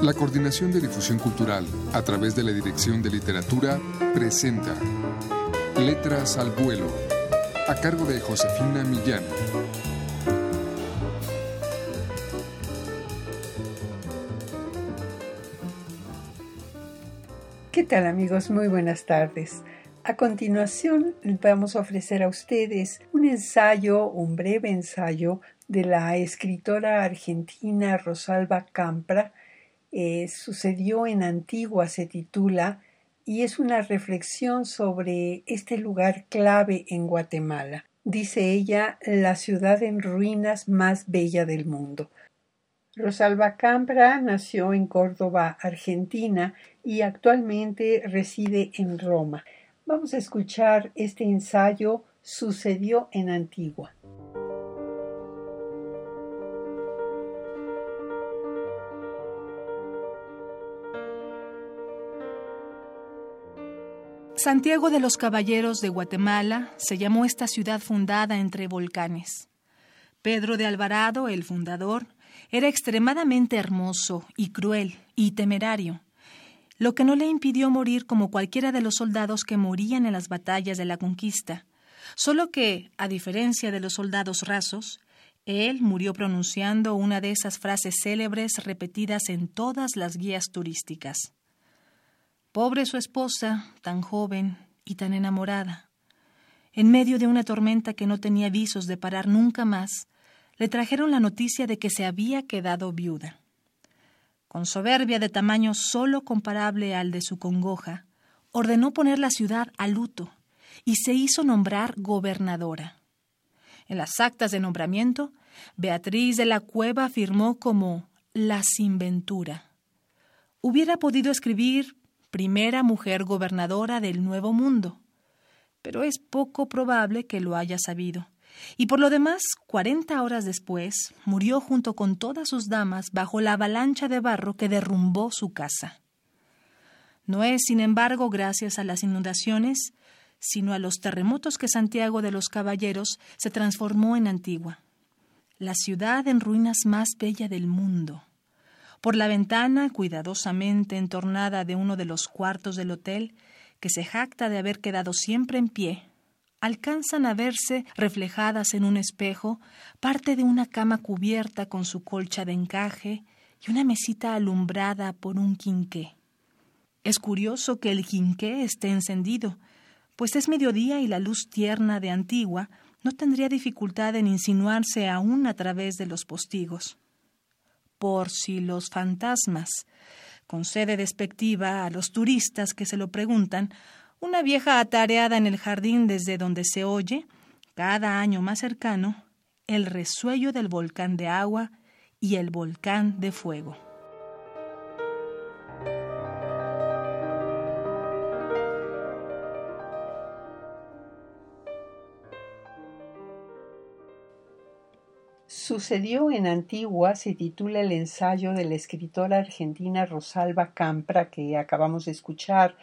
La Coordinación de Difusión Cultural, a través de la Dirección de Literatura, presenta Letras al Vuelo, a cargo de Josefina Millán. ¿Qué tal amigos? Muy buenas tardes. A continuación vamos a ofrecer a ustedes un ensayo, un breve ensayo de la escritora argentina Rosalba Campra, eh, sucedió en Antigua, se titula, y es una reflexión sobre este lugar clave en Guatemala. Dice ella, la ciudad en ruinas más bella del mundo. Rosalba Campra nació en Córdoba, Argentina, y actualmente reside en Roma. Vamos a escuchar este ensayo Sucedió en Antigua. Santiago de los Caballeros de Guatemala se llamó esta ciudad fundada entre volcanes. Pedro de Alvarado, el fundador, era extremadamente hermoso y cruel y temerario, lo que no le impidió morir como cualquiera de los soldados que morían en las batallas de la conquista, solo que, a diferencia de los soldados rasos, él murió pronunciando una de esas frases célebres repetidas en todas las guías turísticas. Pobre su esposa, tan joven y tan enamorada. En medio de una tormenta que no tenía visos de parar nunca más, le trajeron la noticia de que se había quedado viuda. Con soberbia de tamaño solo comparable al de su congoja, ordenó poner la ciudad a luto y se hizo nombrar gobernadora. En las actas de nombramiento, Beatriz de la Cueva firmó como la sinventura. Hubiera podido escribir primera mujer gobernadora del Nuevo Mundo, pero es poco probable que lo haya sabido. Y por lo demás, cuarenta horas después, murió junto con todas sus damas bajo la avalancha de barro que derrumbó su casa. No es, sin embargo, gracias a las inundaciones, sino a los terremotos que Santiago de los Caballeros se transformó en Antigua, la ciudad en ruinas más bella del mundo. Por la ventana, cuidadosamente entornada de uno de los cuartos del hotel, que se jacta de haber quedado siempre en pie, alcanzan a verse reflejadas en un espejo parte de una cama cubierta con su colcha de encaje y una mesita alumbrada por un quinqué. Es curioso que el quinqué esté encendido, pues es mediodía y la luz tierna de Antigua no tendría dificultad en insinuarse aún a través de los postigos por si los fantasmas. Con sede despectiva a los turistas que se lo preguntan, una vieja atareada en el jardín desde donde se oye, cada año más cercano, el resuello del volcán de agua y el volcán de fuego. Sucedió en Antigua se titula el ensayo de la escritora argentina Rosalba Campra que acabamos de escuchar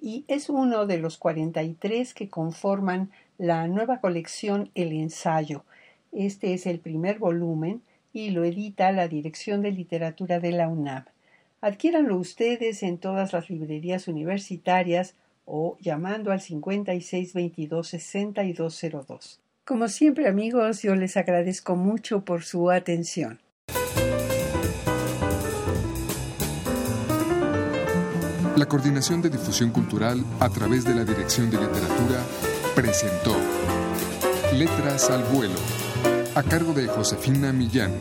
y es uno de los 43 que conforman la nueva colección El ensayo. Este es el primer volumen y lo edita la Dirección de Literatura de la UNAM. Adquiéranlo ustedes en todas las librerías universitarias o llamando al 5622 6202. Como siempre amigos, yo les agradezco mucho por su atención. La Coordinación de Difusión Cultural a través de la Dirección de Literatura presentó Letras al Vuelo, a cargo de Josefina Millán.